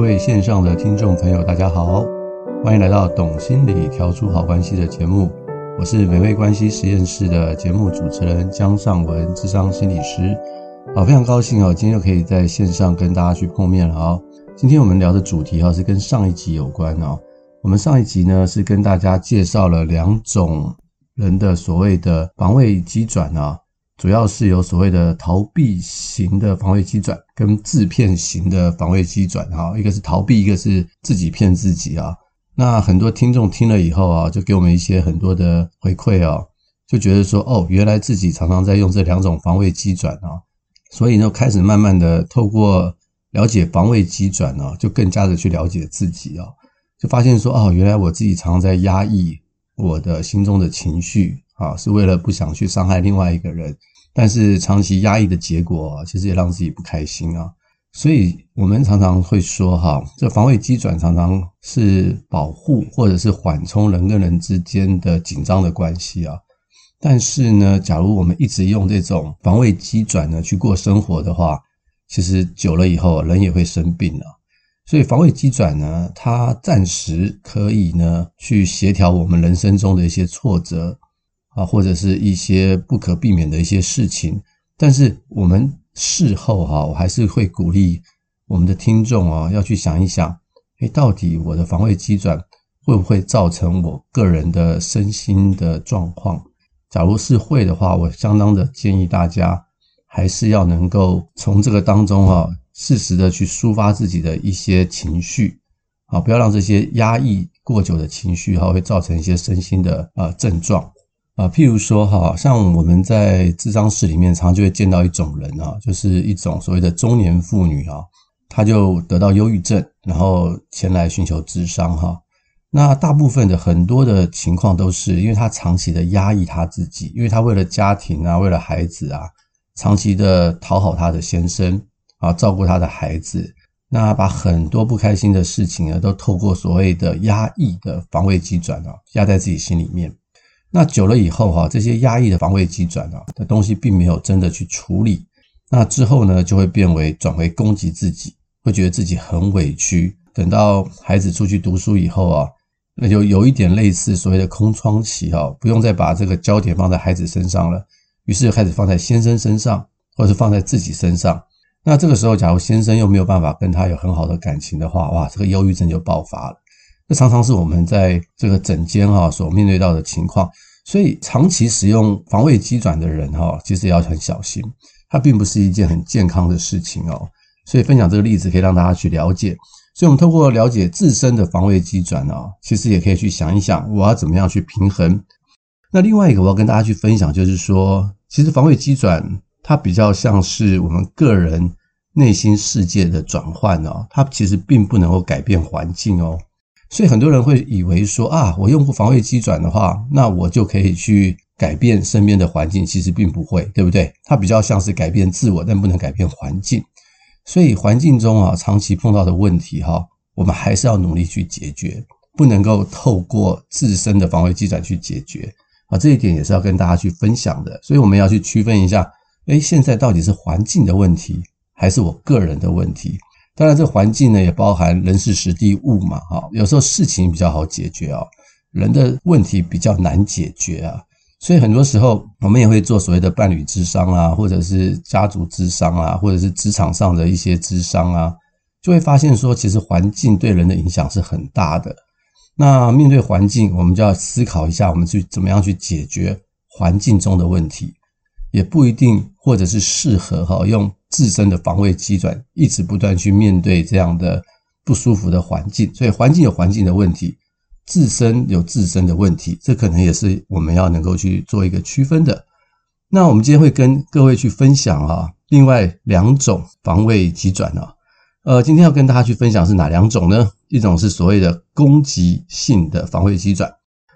各位线上的听众朋友，大家好，欢迎来到《懂心理调出好关系》的节目。我是美味关系实验室的节目主持人江尚文，智商心理师。好，非常高兴哦，今天又可以在线上跟大家去碰面了啊。今天我们聊的主题哈是跟上一集有关哦。我们上一集呢是跟大家介绍了两种人的所谓的防卫机转啊。主要是有所谓的逃避型的防卫机转跟自骗型的防卫机转哈，一个是逃避，一个是自己骗自己啊。那很多听众听了以后啊，就给我们一些很多的回馈啊，就觉得说哦，原来自己常常在用这两种防卫机转啊，所以呢，开始慢慢的透过了解防卫机转呢，就更加的去了解自己啊，就发现说哦，原来我自己常常在压抑我的心中的情绪啊，是为了不想去伤害另外一个人。但是长期压抑的结果，其实也让自己不开心啊。所以我们常常会说，哈，这防卫机转常常是保护或者是缓冲人跟人之间的紧张的关系啊。但是呢，假如我们一直用这种防卫机转呢去过生活的话，其实久了以后，人也会生病啊。所以防卫机转呢，它暂时可以呢去协调我们人生中的一些挫折。啊，或者是一些不可避免的一些事情，但是我们事后哈，我还是会鼓励我们的听众啊，要去想一想，诶，到底我的防卫机转会不会造成我个人的身心的状况？假如是会的话，我相当的建议大家还是要能够从这个当中啊，适时的去抒发自己的一些情绪啊，不要让这些压抑过久的情绪哈，会造成一些身心的啊症状。啊，譬如说哈，像我们在智商室里面，常常就会见到一种人啊，就是一种所谓的中年妇女啊，她就得到忧郁症，然后前来寻求智商哈。那大部分的很多的情况都是因为她长期的压抑她自己，因为她为了家庭啊，为了孩子啊，长期的讨好她的先生啊，照顾她的孩子，那把很多不开心的事情呢，都透过所谓的压抑的防卫机转啊，压在自己心里面。那久了以后哈，这些压抑的防卫机转啊的东西并没有真的去处理，那之后呢，就会变为转为攻击自己，会觉得自己很委屈。等到孩子出去读书以后啊，那就有一点类似所谓的空窗期哈，不用再把这个焦点放在孩子身上了，于是就开始放在先生身上，或者是放在自己身上。那这个时候，假如先生又没有办法跟他有很好的感情的话，哇，这个忧郁症就爆发了。这常常是我们在这个诊间哈所面对到的情况，所以长期使用防卫机转的人哈，其实也要很小心，它并不是一件很健康的事情哦。所以分享这个例子可以让大家去了解。所以我们透过了解自身的防卫机转啊，其实也可以去想一想，我要怎么样去平衡。那另外一个我要跟大家去分享，就是说，其实防卫机转它比较像是我们个人内心世界的转换哦，它其实并不能够改变环境哦。所以很多人会以为说啊，我用过防卫机转的话，那我就可以去改变身边的环境。其实并不会，对不对？它比较像是改变自我，但不能改变环境。所以环境中啊，长期碰到的问题哈，我们还是要努力去解决，不能够透过自身的防卫机转去解决啊。这一点也是要跟大家去分享的。所以我们要去区分一下，诶，现在到底是环境的问题，还是我个人的问题？当然，这环境呢也包含人事时地物嘛，哈，有时候事情比较好解决啊，人的问题比较难解决啊，所以很多时候我们也会做所谓的伴侣咨商啊，或者是家族咨商啊，或者是职场上的一些咨商啊，就会发现说，其实环境对人的影响是很大的。那面对环境，我们就要思考一下，我们去怎么样去解决环境中的问题。也不一定，或者是适合哈用自身的防卫机转，一直不断去面对这样的不舒服的环境。所以环境有环境的问题，自身有自身的问题，这可能也是我们要能够去做一个区分的。那我们今天会跟各位去分享哈，另外两种防卫机转啊，呃，今天要跟大家去分享是哪两种呢？一种是所谓的攻击性的防卫机转，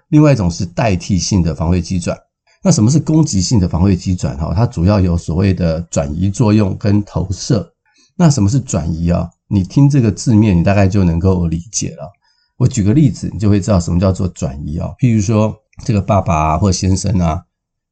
另外一种是代替性的防卫机转。那什么是攻击性的防卫机转？哈，它主要有所谓的转移作用跟投射。那什么是转移啊？你听这个字面，你大概就能够理解了。我举个例子，你就会知道什么叫做转移啊。譬如说，这个爸爸或先生啊，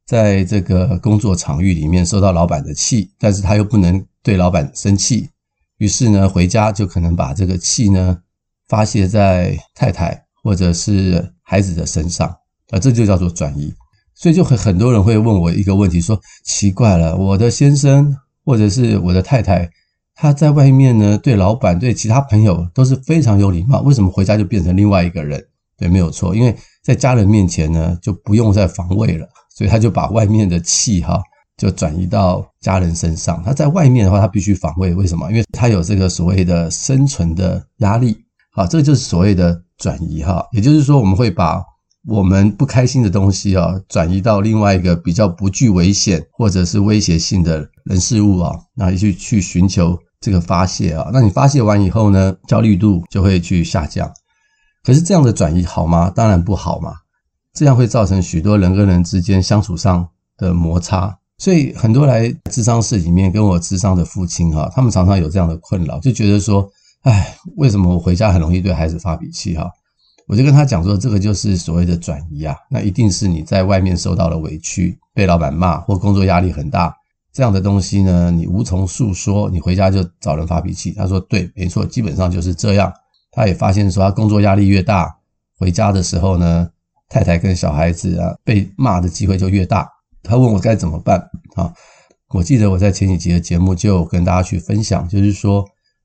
在这个工作场域里面受到老板的气，但是他又不能对老板生气，于是呢，回家就可能把这个气呢发泄在太太或者是孩子的身上啊，这就叫做转移。所以就很很多人会问我一个问题，说奇怪了，我的先生或者是我的太太，他在外面呢，对老板、对其他朋友都是非常有礼貌，为什么回家就变成另外一个人？对，没有错，因为在家人面前呢，就不用再防卫了，所以他就把外面的气哈，就转移到家人身上。他在外面的话，他必须防卫，为什么？因为他有这个所谓的生存的压力，好，这就是所谓的转移哈，也就是说，我们会把我们不开心的东西啊，转移到另外一个比较不具危险或者是威胁性的人事物啊，那去去寻求这个发泄啊。那你发泄完以后呢，焦虑度就会去下降。可是这样的转移好吗？当然不好嘛，这样会造成许多人跟人之间相处上的摩擦。所以很多来智商室里面跟我智商的父亲哈，他们常常有这样的困扰，就觉得说，哎，为什么我回家很容易对孩子发脾气哈？我就跟他讲说，这个就是所谓的转移啊，那一定是你在外面受到了委屈，被老板骂或工作压力很大，这样的东西呢，你无从诉说，你回家就找人发脾气。他说对，没错，基本上就是这样。他也发现说，他工作压力越大，回家的时候呢，太太跟小孩子啊被骂的机会就越大。他问我该怎么办啊？我记得我在前几集的节目就跟大家去分享，就是说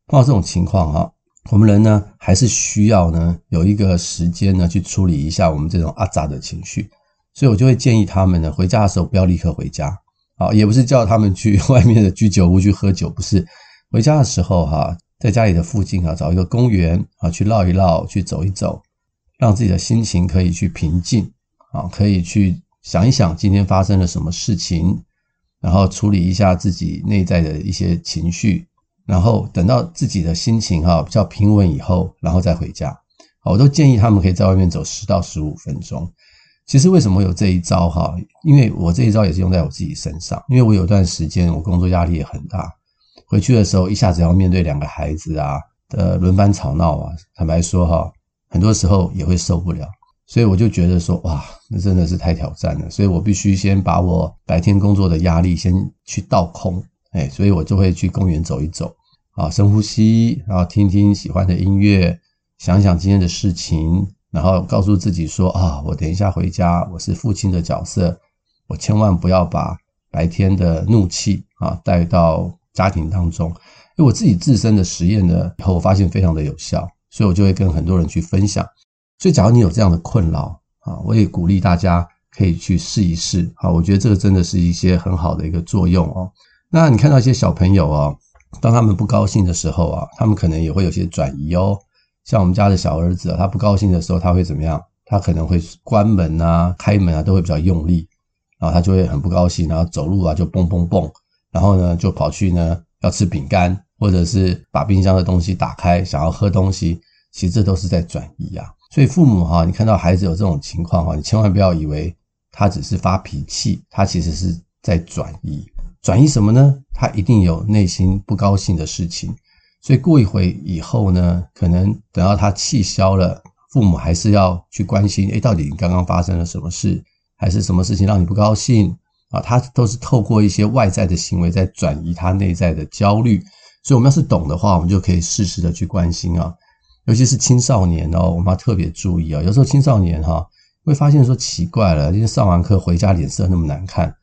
碰到这种情况哈。我们人呢，还是需要呢有一个时间呢去处理一下我们这种阿杂的情绪，所以我就会建议他们呢，回家的时候不要立刻回家，啊，也不是叫他们去外面的居酒屋去喝酒，不是，回家的时候哈，在家里的附近啊找一个公园啊去绕一绕，去走一走，让自己的心情可以去平静啊，可以去想一想今天发生了什么事情，然后处理一下自己内在的一些情绪。然后等到自己的心情哈比较平稳以后，然后再回家。我都建议他们可以在外面走十到十五分钟。其实为什么有这一招哈？因为我这一招也是用在我自己身上。因为我有段时间我工作压力也很大，回去的时候一下子要面对两个孩子啊的轮番吵闹啊，坦白说哈，很多时候也会受不了。所以我就觉得说哇，那真的是太挑战了。所以我必须先把我白天工作的压力先去倒空，哎，所以我就会去公园走一走。啊，深呼吸，然后听听喜欢的音乐，想想今天的事情，然后告诉自己说啊，我等一下回家，我是父亲的角色，我千万不要把白天的怒气啊带到家庭当中。因为我自己自身的实验呢，以后我发现非常的有效，所以我就会跟很多人去分享。所以，假如你有这样的困扰啊，我也鼓励大家可以去试一试。啊，我觉得这个真的是一些很好的一个作用哦。那你看到一些小朋友哦。当他们不高兴的时候啊，他们可能也会有些转移哦。像我们家的小儿子，他不高兴的时候，他会怎么样？他可能会关门啊、开门啊，都会比较用力，然后他就会很不高兴，然后走路啊就蹦蹦蹦，然后呢就跑去呢要吃饼干，或者是把冰箱的东西打开想要喝东西，其实这都是在转移啊。所以父母哈，你看到孩子有这种情况哈，你千万不要以为他只是发脾气，他其实是在转移。转移什么呢？他一定有内心不高兴的事情，所以过一会以后呢，可能等到他气消了，父母还是要去关心，诶，到底你刚刚发生了什么事，还是什么事情让你不高兴啊？他都是透过一些外在的行为在转移他内在的焦虑，所以我们要是懂的话，我们就可以适时的去关心啊，尤其是青少年哦，我们要特别注意啊，有时候青少年哈会发现说奇怪了，今天上完课回家脸色那么难看。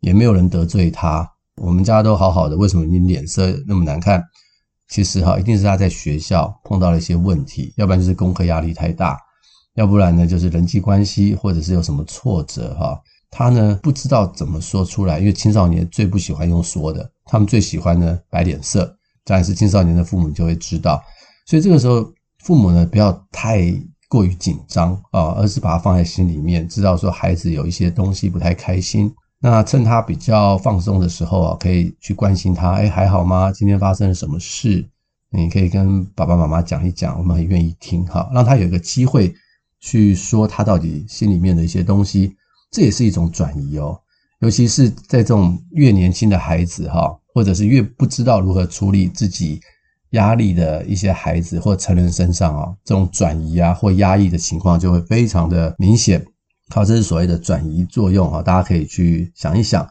也没有人得罪他，我们家都好好的，为什么你脸色那么难看？其实哈，一定是他在学校碰到了一些问题，要不然就是功课压力太大，要不然呢就是人际关系或者是有什么挫折哈，他呢不知道怎么说出来，因为青少年最不喜欢用说的，他们最喜欢呢摆脸色，当然是青少年的父母就会知道，所以这个时候父母呢不要太过于紧张啊，而是把它放在心里面，知道说孩子有一些东西不太开心。那趁他比较放松的时候啊，可以去关心他。哎，还好吗？今天发生了什么事？你可以跟爸爸妈妈讲一讲，我们很愿意听哈，让他有一个机会去说他到底心里面的一些东西，这也是一种转移哦。尤其是在这种越年轻的孩子哈，或者是越不知道如何处理自己压力的一些孩子或成人身上啊，这种转移啊或压抑的情况就会非常的明显。好，这是所谓的转移作用啊，大家可以去想一想。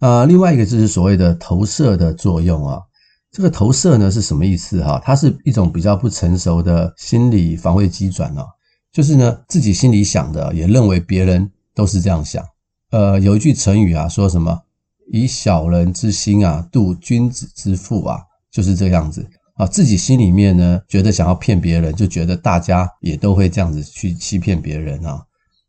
呃，另外一个就是所谓的投射的作用啊，这个投射呢是什么意思哈？它是一种比较不成熟的心理防卫机转哦，就是呢自己心里想的，也认为别人都是这样想。呃，有一句成语啊，说什么以小人之心啊度君子之腹啊，就是这个样子啊。自己心里面呢觉得想要骗别人，就觉得大家也都会这样子去欺骗别人啊。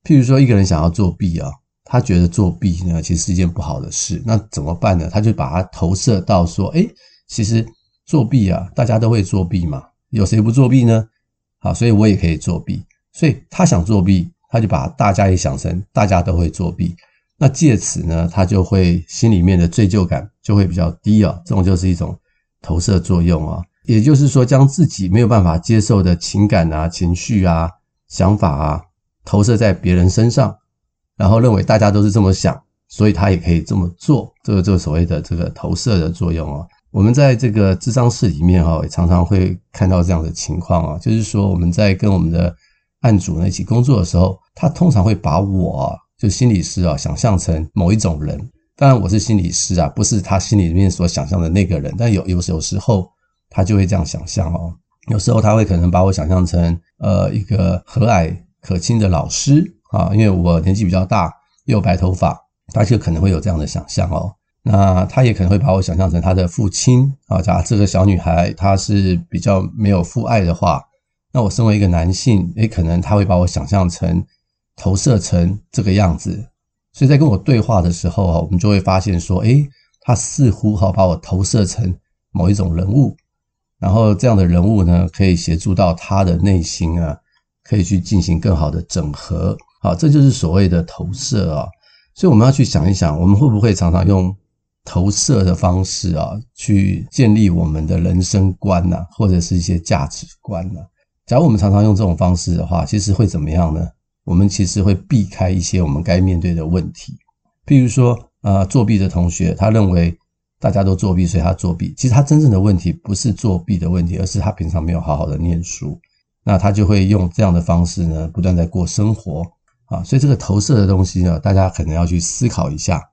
譬如说一个人想要作弊啊。他觉得作弊呢，其实是一件不好的事。那怎么办呢？他就把它投射到说，诶，其实作弊啊，大家都会作弊嘛，有谁不作弊呢？好，所以我也可以作弊。所以他想作弊，他就把大家也想成大家都会作弊。那借此呢，他就会心里面的罪疚感就会比较低啊。这种就是一种投射作用啊。也就是说，将自己没有办法接受的情感啊、情绪啊、想法啊，投射在别人身上。然后认为大家都是这么想，所以他也可以这么做，这个就是所谓的这个投射的作用哦。我们在这个智商室里面哈，也常常会看到这样的情况啊，就是说我们在跟我们的案主呢一起工作的时候，他通常会把我，就心理师啊，想象成某一种人。当然我是心理师啊，不是他心里面所想象的那个人，但有有有时候他就会这样想象哦。有时候他会可能把我想象成呃一个和蔼可亲的老师。啊，因为我年纪比较大，又白头发，他就可能会有这样的想象哦。那他也可能会把我想象成他的父亲啊。假如这个小女孩她是比较没有父爱的话，那我身为一个男性，也可能他会把我想象成投射成这个样子。所以在跟我对话的时候啊，我们就会发现说，诶，他似乎哈把我投射成某一种人物，然后这样的人物呢，可以协助到他的内心啊，可以去进行更好的整合。好，这就是所谓的投射啊，所以我们要去想一想，我们会不会常常用投射的方式啊，去建立我们的人生观呐，或者是一些价值观呐？假如我们常常用这种方式的话，其实会怎么样呢？我们其实会避开一些我们该面对的问题，譬如说，呃，作弊的同学，他认为大家都作弊，所以他作弊。其实他真正的问题不是作弊的问题，而是他平常没有好好的念书，那他就会用这样的方式呢，不断在过生活。啊，所以这个投射的东西呢，大家可能要去思考一下。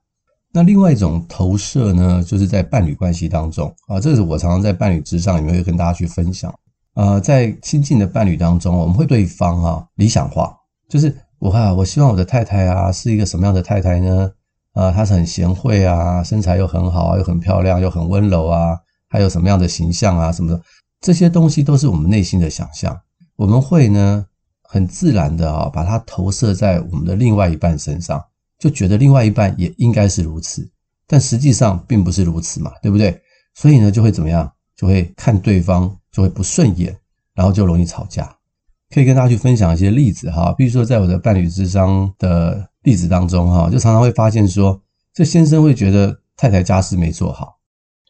那另外一种投射呢，就是在伴侣关系当中啊，这是我常常在伴侣之上也会跟大家去分享。呃，在亲近的伴侣当中，我们会对方啊理想化，就是我啊，我希望我的太太啊是一个什么样的太太呢？啊，她是很贤惠啊，身材又很好啊，又很漂亮，又很温柔啊，还有什么样的形象啊什么的，这些东西都是我们内心的想象。我们会呢。很自然的啊，把它投射在我们的另外一半身上，就觉得另外一半也应该是如此，但实际上并不是如此嘛，对不对？所以呢，就会怎么样？就会看对方就会不顺眼，然后就容易吵架。可以跟大家去分享一些例子哈，比如说在我的伴侣咨商的例子当中哈，就常常会发现说，这先生会觉得太太家事没做好。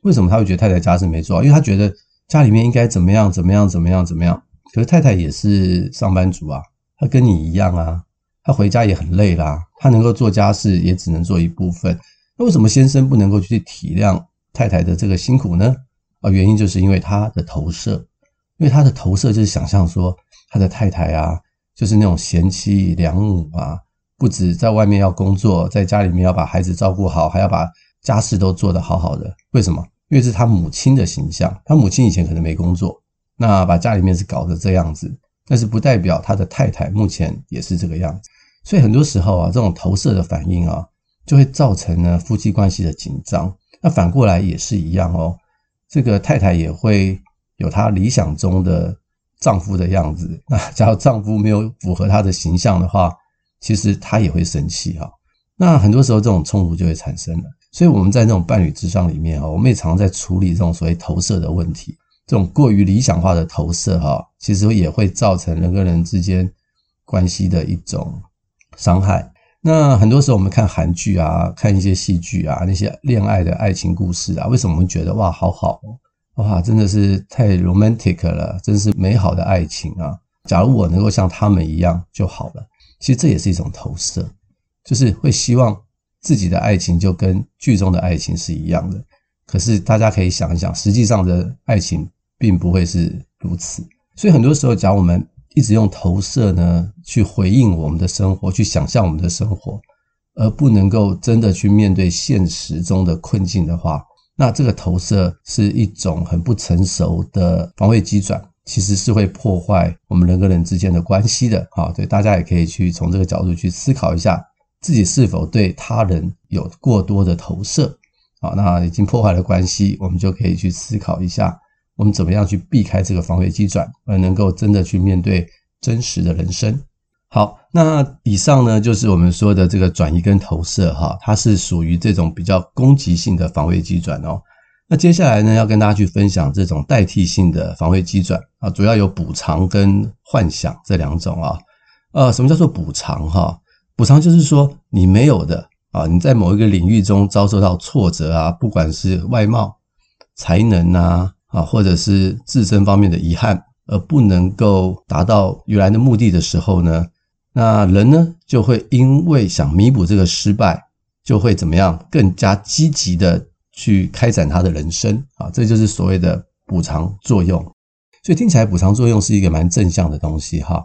为什么他会觉得太太家事没做好？因为他觉得家里面应该怎么样怎么样怎么样怎么样。可是太太也是上班族啊，她跟你一样啊，她回家也很累啦，她能够做家事也只能做一部分。那为什么先生不能够去体谅太太的这个辛苦呢？啊，原因就是因为他的投射，因为他的投射就是想象说他的太太啊，就是那种贤妻良母啊，不止在外面要工作，在家里面要把孩子照顾好，还要把家事都做得好好的。为什么？因为是他母亲的形象，他母亲以前可能没工作。那把家里面是搞得这样子，但是不代表他的太太目前也是这个样子，所以很多时候啊，这种投射的反应啊，就会造成呢夫妻关系的紧张。那反过来也是一样哦，这个太太也会有她理想中的丈夫的样子。那假如丈夫没有符合她的形象的话，其实她也会生气哈。那很多时候这种冲突就会产生了。所以我们在那种伴侣咨商里面啊，我们也常在处理这种所谓投射的问题。这种过于理想化的投射，哈，其实也会造成人跟人之间关系的一种伤害。那很多时候我们看韩剧啊，看一些戏剧啊，那些恋爱的爱情故事啊，为什么我们觉得哇，好好哇，真的是太 romantic 了，真是美好的爱情啊！假如我能够像他们一样就好了。其实这也是一种投射，就是会希望自己的爱情就跟剧中的爱情是一样的。可是大家可以想一想，实际上的爱情。并不会是如此，所以很多时候，假如我们一直用投射呢去回应我们的生活，去想象我们的生活，而不能够真的去面对现实中的困境的话，那这个投射是一种很不成熟的防卫机转，其实是会破坏我们人跟人之间的关系的。好，对，大家也可以去从这个角度去思考一下，自己是否对他人有过多的投射。好，那已经破坏了关系，我们就可以去思考一下，我们怎么样去避开这个防卫机转，而能够真的去面对真实的人生。好，那以上呢，就是我们说的这个转移跟投射哈，它是属于这种比较攻击性的防卫机转哦。那接下来呢，要跟大家去分享这种代替性的防卫机转啊，主要有补偿跟幻想这两种啊。呃，什么叫做补偿哈？补偿就是说你没有的啊，你在某一个领域中遭受到挫折啊，不管是外貌、才能啊啊，或者是自身方面的遗憾，而不能够达到原来的目的的时候呢，那人呢，就会因为想弥补这个失败，就会怎么样更加积极的去开展他的人生啊，这就是所谓的补偿作用。所以听起来补偿作用是一个蛮正向的东西哈。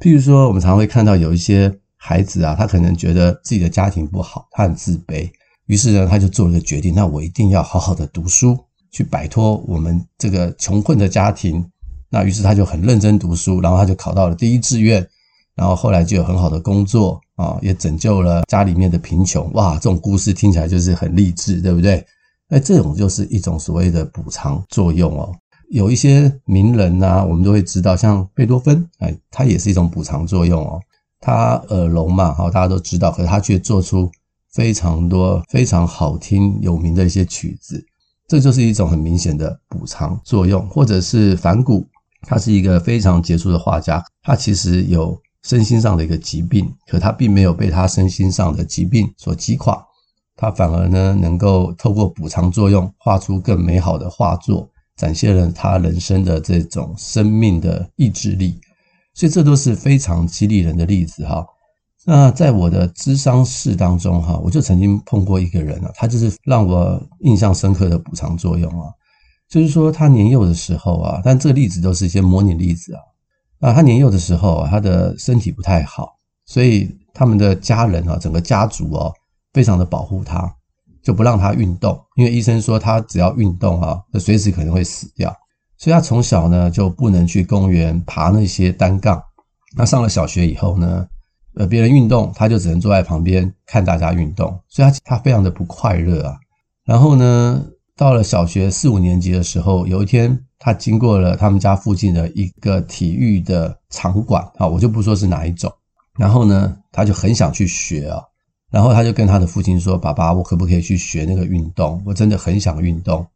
譬如说，我们常会看到有一些孩子啊，他可能觉得自己的家庭不好，他很自卑，于是呢，他就做了个决定，那我一定要好好的读书，去摆脱我们这个穷困的家庭。那于是他就很认真读书，然后他就考到了第一志愿。然后后来就有很好的工作啊，也拯救了家里面的贫穷。哇，这种故事听起来就是很励志，对不对？那这种就是一种所谓的补偿作用哦。有一些名人啊，我们都会知道，像贝多芬，哎，他也是一种补偿作用哦。他耳聋嘛，好，大家都知道，可是他却做出非常多非常好听有名的一些曲子，这就是一种很明显的补偿作用。或者是梵谷，他是一个非常杰出的画家，他其实有。身心上的一个疾病，可他并没有被他身心上的疾病所击垮，他反而呢能够透过补偿作用画出更美好的画作，展现了他人生的这种生命的意志力，所以这都是非常激励人的例子哈。那在我的智商室当中哈，我就曾经碰过一个人啊，他就是让我印象深刻的补偿作用啊，就是说他年幼的时候啊，但这个例子都是一些模拟例子啊。啊，他年幼的时候，他的身体不太好，所以他们的家人啊，整个家族哦，非常的保护他，就不让他运动，因为医生说他只要运动啊，就随时可能会死掉。所以他从小呢就不能去公园爬那些单杠。那上了小学以后呢，呃，别人运动，他就只能坐在旁边看大家运动，所以他他非常的不快乐啊。然后呢，到了小学四五年级的时候，有一天。他经过了他们家附近的一个体育的场馆啊，我就不说是哪一种。然后呢，他就很想去学啊，然后他就跟他的父亲说：“爸爸，我可不可以去学那个运动？我真的很想运动。”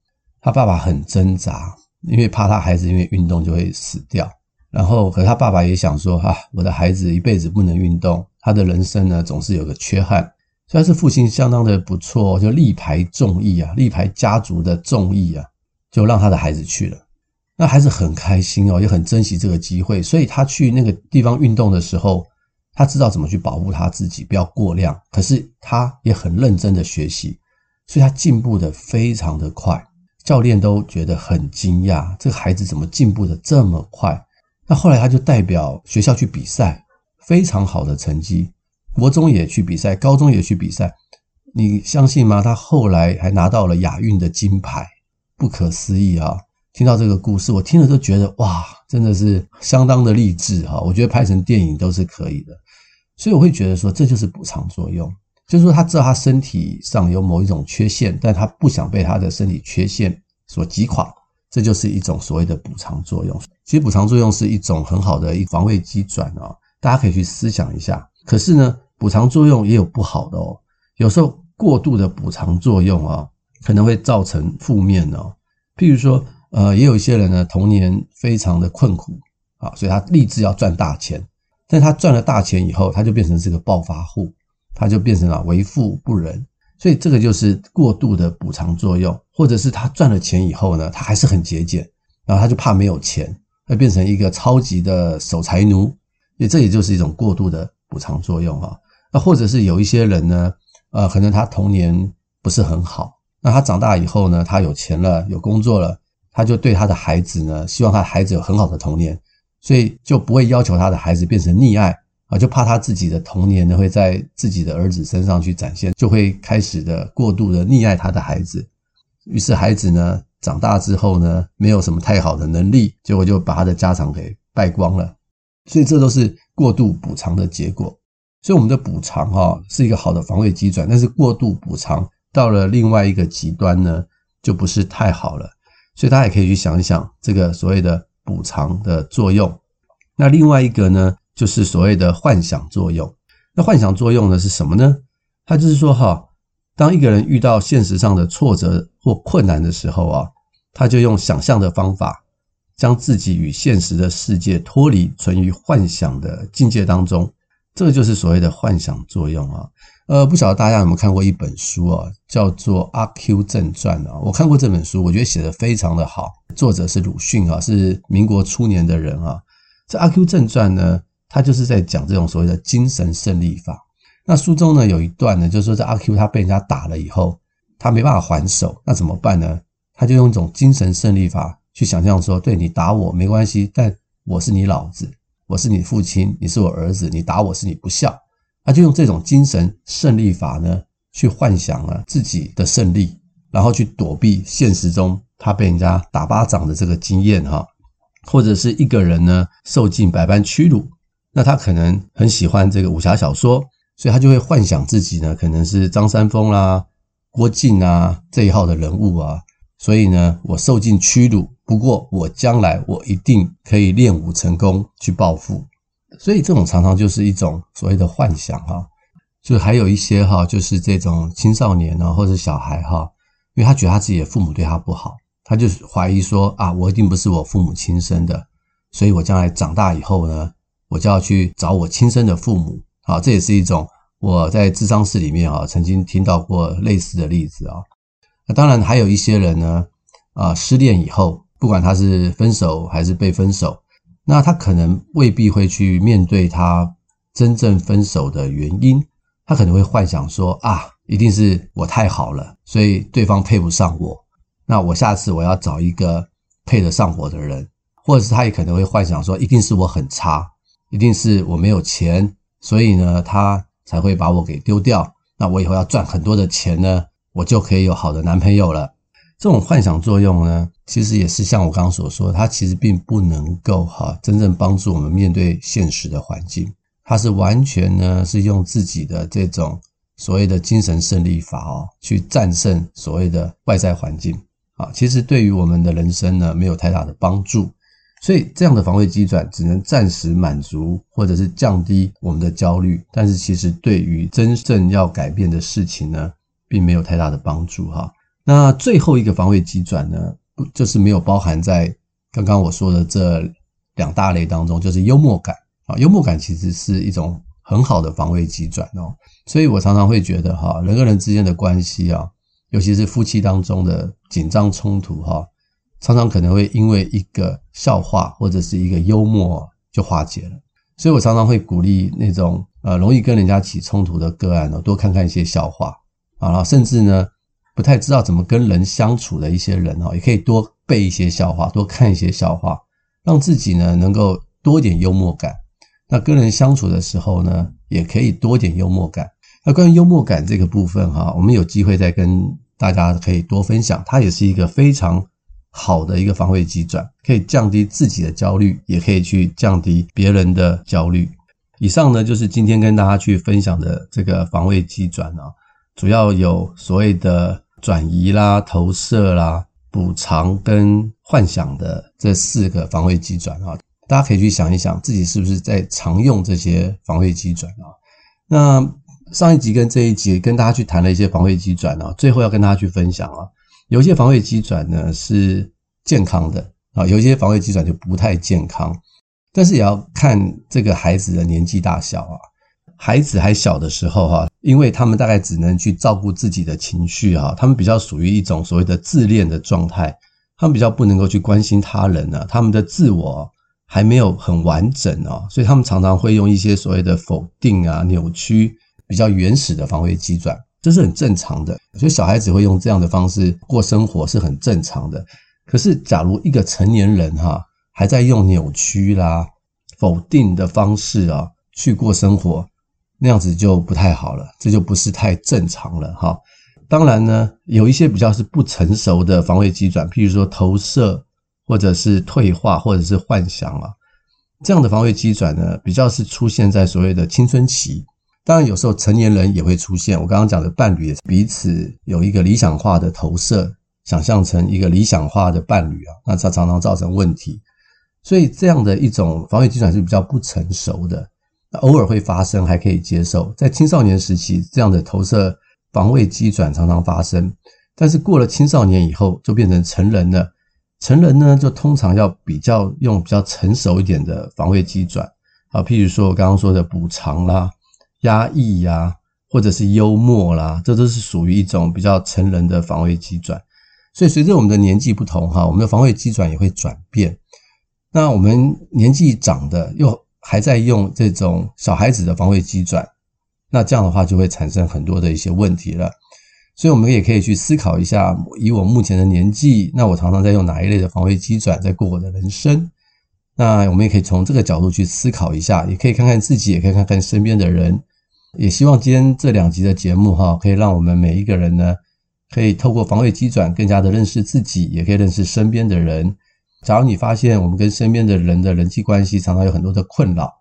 他爸爸很挣扎，因为怕他孩子因为运动就会死掉。然后，可他爸爸也想说：“啊，我的孩子一辈子不能运动，他的人生呢总是有个缺憾。”虽然是父亲相当的不错，就力排众议啊，力排家族的众议啊，就让他的孩子去了。那孩子很开心哦，也很珍惜这个机会，所以他去那个地方运动的时候，他知道怎么去保护他自己，不要过量。可是他也很认真的学习，所以他进步的非常的快，教练都觉得很惊讶，这个孩子怎么进步的这么快？那后来他就代表学校去比赛，非常好的成绩，国中也去比赛，高中也去比赛，你相信吗？他后来还拿到了亚运的金牌，不可思议啊！听到这个故事，我听了都觉得哇，真的是相当的励志哈！我觉得拍成电影都是可以的，所以我会觉得说，这就是补偿作用，就是说他知道他身体上有某一种缺陷，但他不想被他的身体缺陷所击垮，这就是一种所谓的补偿作用。其实补偿作用是一种很好的一防卫机转啊，大家可以去思想一下。可是呢，补偿作用也有不好的哦，有时候过度的补偿作用啊，可能会造成负面哦，譬如说。呃，也有一些人呢，童年非常的困苦啊，所以他立志要赚大钱。但他赚了大钱以后，他就变成是个暴发户，他就变成了为富不仁。所以这个就是过度的补偿作用，或者是他赚了钱以后呢，他还是很节俭，然后他就怕没有钱，会变成一个超级的守财奴。所以这也就是一种过度的补偿作用啊。那或者是有一些人呢，呃，可能他童年不是很好，那他长大以后呢，他有钱了，有工作了。他就对他的孩子呢，希望他的孩子有很好的童年，所以就不会要求他的孩子变成溺爱啊，就怕他自己的童年呢会在自己的儿子身上去展现，就会开始的过度的溺爱他的孩子。于是孩子呢长大之后呢，没有什么太好的能力，结果就把他的家产给败光了。所以这都是过度补偿的结果。所以我们的补偿哈是一个好的防卫机转，但是过度补偿到了另外一个极端呢，就不是太好了。所以大家也可以去想一想这个所谓的补偿的作用。那另外一个呢，就是所谓的幻想作用。那幻想作用呢是什么呢？它就是说哈，当一个人遇到现实上的挫折或困难的时候啊，他就用想象的方法，将自己与现实的世界脱离，存于幻想的境界当中。这个就是所谓的幻想作用啊，呃，不晓得大家有没有看过一本书啊，叫做《阿 Q 正传》啊。我看过这本书，我觉得写得非常的好。作者是鲁迅啊，是民国初年的人啊。这《阿 Q 正传》呢，他就是在讲这种所谓的精神胜利法。那书中呢有一段呢，就是说这阿 Q 他被人家打了以后，他没办法还手，那怎么办呢？他就用一种精神胜利法去想象说，对，你打我没关系，但我是你老子。我是你父亲，你是我儿子，你打我是你不孝，他就用这种精神胜利法呢，去幻想了自己的胜利，然后去躲避现实中他被人家打巴掌的这个经验哈，或者是一个人呢受尽百般屈辱，那他可能很喜欢这个武侠小说，所以他就会幻想自己呢可能是张三丰啦、郭靖啊这一号的人物啊，所以呢我受尽屈辱。不过，我将来我一定可以练武成功去报复，所以这种常常就是一种所谓的幻想哈。就还有一些哈，就是这种青少年呢，或者小孩哈，因为他觉得他自己的父母对他不好，他就怀疑说啊，我一定不是我父母亲生的，所以我将来长大以后呢，我就要去找我亲生的父母。好，这也是一种我在智商室里面啊曾经听到过类似的例子啊。那当然还有一些人呢，啊，失恋以后。不管他是分手还是被分手，那他可能未必会去面对他真正分手的原因，他可能会幻想说啊，一定是我太好了，所以对方配不上我，那我下次我要找一个配得上我的人，或者是他也可能会幻想说，一定是我很差，一定是我没有钱，所以呢，他才会把我给丢掉，那我以后要赚很多的钱呢，我就可以有好的男朋友了。这种幻想作用呢，其实也是像我刚刚所说，它其实并不能够哈真正帮助我们面对现实的环境，它是完全呢是用自己的这种所谓的精神胜利法哦，去战胜所谓的外在环境。啊，其实对于我们的人生呢没有太大的帮助，所以这样的防卫机转只能暂时满足或者是降低我们的焦虑，但是其实对于真正要改变的事情呢，并没有太大的帮助哈。那最后一个防卫机转呢，就是没有包含在刚刚我说的这两大类当中，就是幽默感啊。幽默感其实是一种很好的防卫机转哦。所以我常常会觉得哈，人跟人之间的关系啊，尤其是夫妻当中的紧张冲突哈，常常可能会因为一个笑话或者是一个幽默就化解了。所以我常常会鼓励那种呃容易跟人家起冲突的个案呢，多看看一些笑话啊，然后甚至呢。不太知道怎么跟人相处的一些人哈，也可以多背一些笑话，多看一些笑话，让自己呢能够多点幽默感。那跟人相处的时候呢，也可以多点幽默感。那关于幽默感这个部分哈，我们有机会再跟大家可以多分享。它也是一个非常好的一个防卫机转，可以降低自己的焦虑，也可以去降低别人的焦虑。以上呢就是今天跟大家去分享的这个防卫机转啊，主要有所谓的。转移啦、投射啦、补偿跟幻想的这四个防卫机转啊，大家可以去想一想，自己是不是在常用这些防卫机转啊？那上一集跟这一集跟大家去谈了一些防卫机转啊，最后要跟大家去分享啊，有些防卫机转呢是健康的啊，有些防卫机转就不太健康，但是也要看这个孩子的年纪大小啊。孩子还小的时候，哈，因为他们大概只能去照顾自己的情绪，哈，他们比较属于一种所谓的自恋的状态，他们比较不能够去关心他人呢，他们的自我还没有很完整哦，所以他们常常会用一些所谓的否定啊、扭曲、比较原始的防卫机转，这是很正常的。所以小孩子会用这样的方式过生活是很正常的。可是，假如一个成年人哈还在用扭曲啦、否定的方式啊去过生活，那样子就不太好了，这就不是太正常了哈。当然呢，有一些比较是不成熟的防卫机转，譬如说投射，或者是退化，或者是幻想啊，这样的防卫机转呢，比较是出现在所谓的青春期。当然，有时候成年人也会出现。我刚刚讲的伴侣彼此有一个理想化的投射，想象成一个理想化的伴侣啊，那它常常造成问题。所以，这样的一种防卫机转是比较不成熟的，偶尔会发生，还可以接受。在青少年时期，这样的投射防卫机转常常发生，但是过了青少年以后，就变成成人了。成人呢，就通常要比较用比较成熟一点的防卫机转啊，譬如说我刚刚说的补偿啦。压抑呀、或者是幽默啦，这都是属于一种比较成人的防卫机转。所以随着我们的年纪不同，哈，我们的防卫机转也会转变。那我们年纪长的又还在用这种小孩子的防卫机转，那这样的话就会产生很多的一些问题了。所以我们也可以去思考一下，以我目前的年纪，那我常常在用哪一类的防卫机转在过我的人生？那我们也可以从这个角度去思考一下，也可以看看自己，也可以看看身边的人。也希望今天这两集的节目哈，可以让我们每一个人呢，可以透过防卫机转，更加的认识自己，也可以认识身边的人。假如你发现我们跟身边的人的人际关系常常有很多的困扰，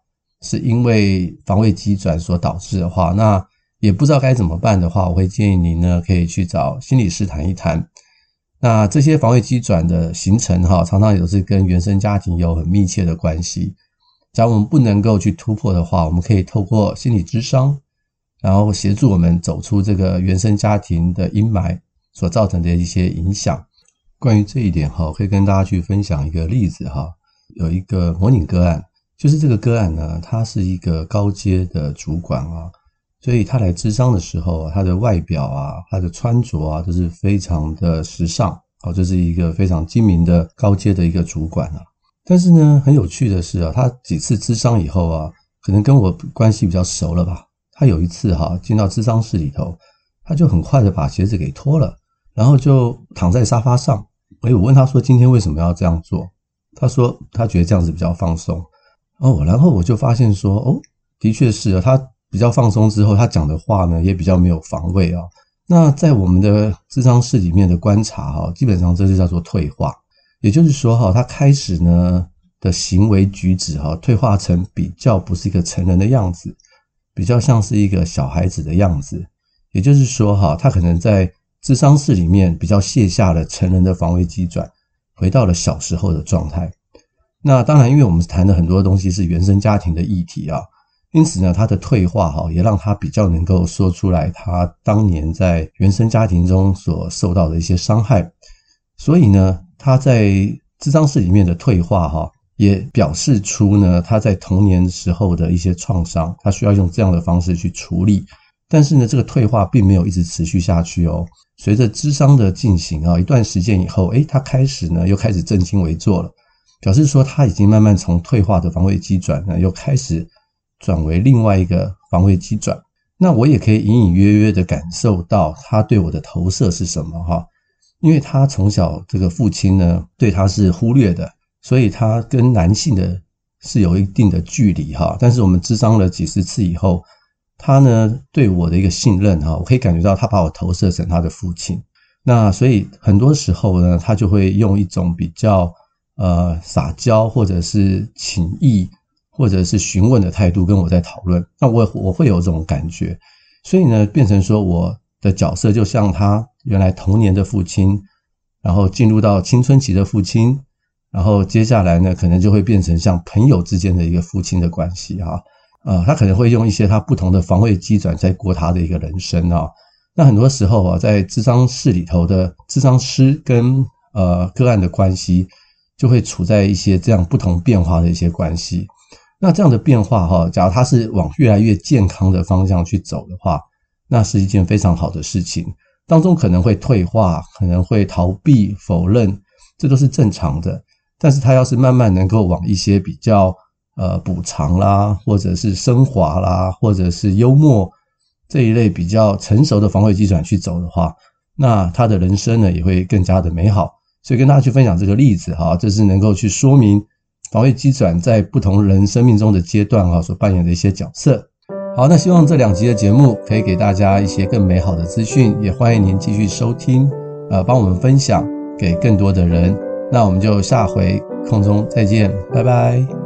是因为防卫机转所导致的话，那也不知道该怎么办的话，我会建议你呢，可以去找心理师谈一谈。那这些防卫机转的形成哈，常常也是跟原生家庭有很密切的关系。假如我们不能够去突破的话，我们可以透过心理咨商。然后协助我们走出这个原生家庭的阴霾所造成的一些影响。关于这一点哈，可以跟大家去分享一个例子哈。有一个模拟个案，就是这个个案呢，他是一个高阶的主管啊，所以他来咨商的时候，他的外表啊，他的穿着啊，都是非常的时尚，哦，这是一个非常精明的高阶的一个主管啊。但是呢，很有趣的是啊，他几次咨商以后啊，可能跟我关系比较熟了吧。他有一次哈进到咨商室里头，他就很快的把鞋子给脱了，然后就躺在沙发上。哎，我问他说：“今天为什么要这样做？”他说：“他觉得这样子比较放松。”哦，然后我就发现说：“哦，的确是啊，他比较放松之后，他讲的话呢也比较没有防卫啊。”那在我们的咨商室里面的观察哈，基本上这就叫做退化，也就是说哈，他开始呢的行为举止哈，退化成比较不是一个成人的样子。比较像是一个小孩子的样子，也就是说，哈，他可能在智商室里面比较卸下了成人的防卫机转，回到了小时候的状态。那当然，因为我们谈的很多东西是原生家庭的议题啊，因此呢，他的退化哈，也让他比较能够说出来他当年在原生家庭中所受到的一些伤害。所以呢，他在智商室里面的退化哈。也表示出呢，他在童年时候的一些创伤，他需要用这样的方式去处理。但是呢，这个退化并没有一直持续下去哦。随着咨商的进行啊，一段时间以后，诶，他开始呢又开始正襟危坐了，表示说他已经慢慢从退化的防卫机转呢，又开始转为另外一个防卫机转。那我也可以隐隐约约的感受到他对我的投射是什么哈，因为他从小这个父亲呢对他是忽略的。所以他跟男性的是有一定的距离哈，但是我们咨商了几十次以后，他呢对我的一个信任哈，我可以感觉到他把我投射成他的父亲。那所以很多时候呢，他就会用一种比较呃撒娇或者是情意或者是询问的态度跟我在讨论。那我我会有这种感觉，所以呢，变成说我的角色就像他原来童年的父亲，然后进入到青春期的父亲。然后接下来呢，可能就会变成像朋友之间的一个父亲的关系哈，呃，他可能会用一些他不同的防卫机转在过他的一个人生啊。那很多时候啊，在咨商室里头的咨商师跟呃个案的关系，就会处在一些这样不同变化的一些关系。那这样的变化哈，假如他是往越来越健康的方向去走的话，那是一件非常好的事情。当中可能会退化，可能会逃避、否认，这都是正常的。但是他要是慢慢能够往一些比较呃补偿啦或者是升华啦或者是幽默这一类比较成熟的防卫机转去走的话那他的人生呢也会更加的美好。所以跟大家去分享这个例子哈这是能够去说明防卫机转在不同人生命中的阶段哈所扮演的一些角色。好那希望这两集的节目可以给大家一些更美好的资讯也欢迎您继续收听呃帮我们分享给更多的人。那我们就下回空中再见，拜拜。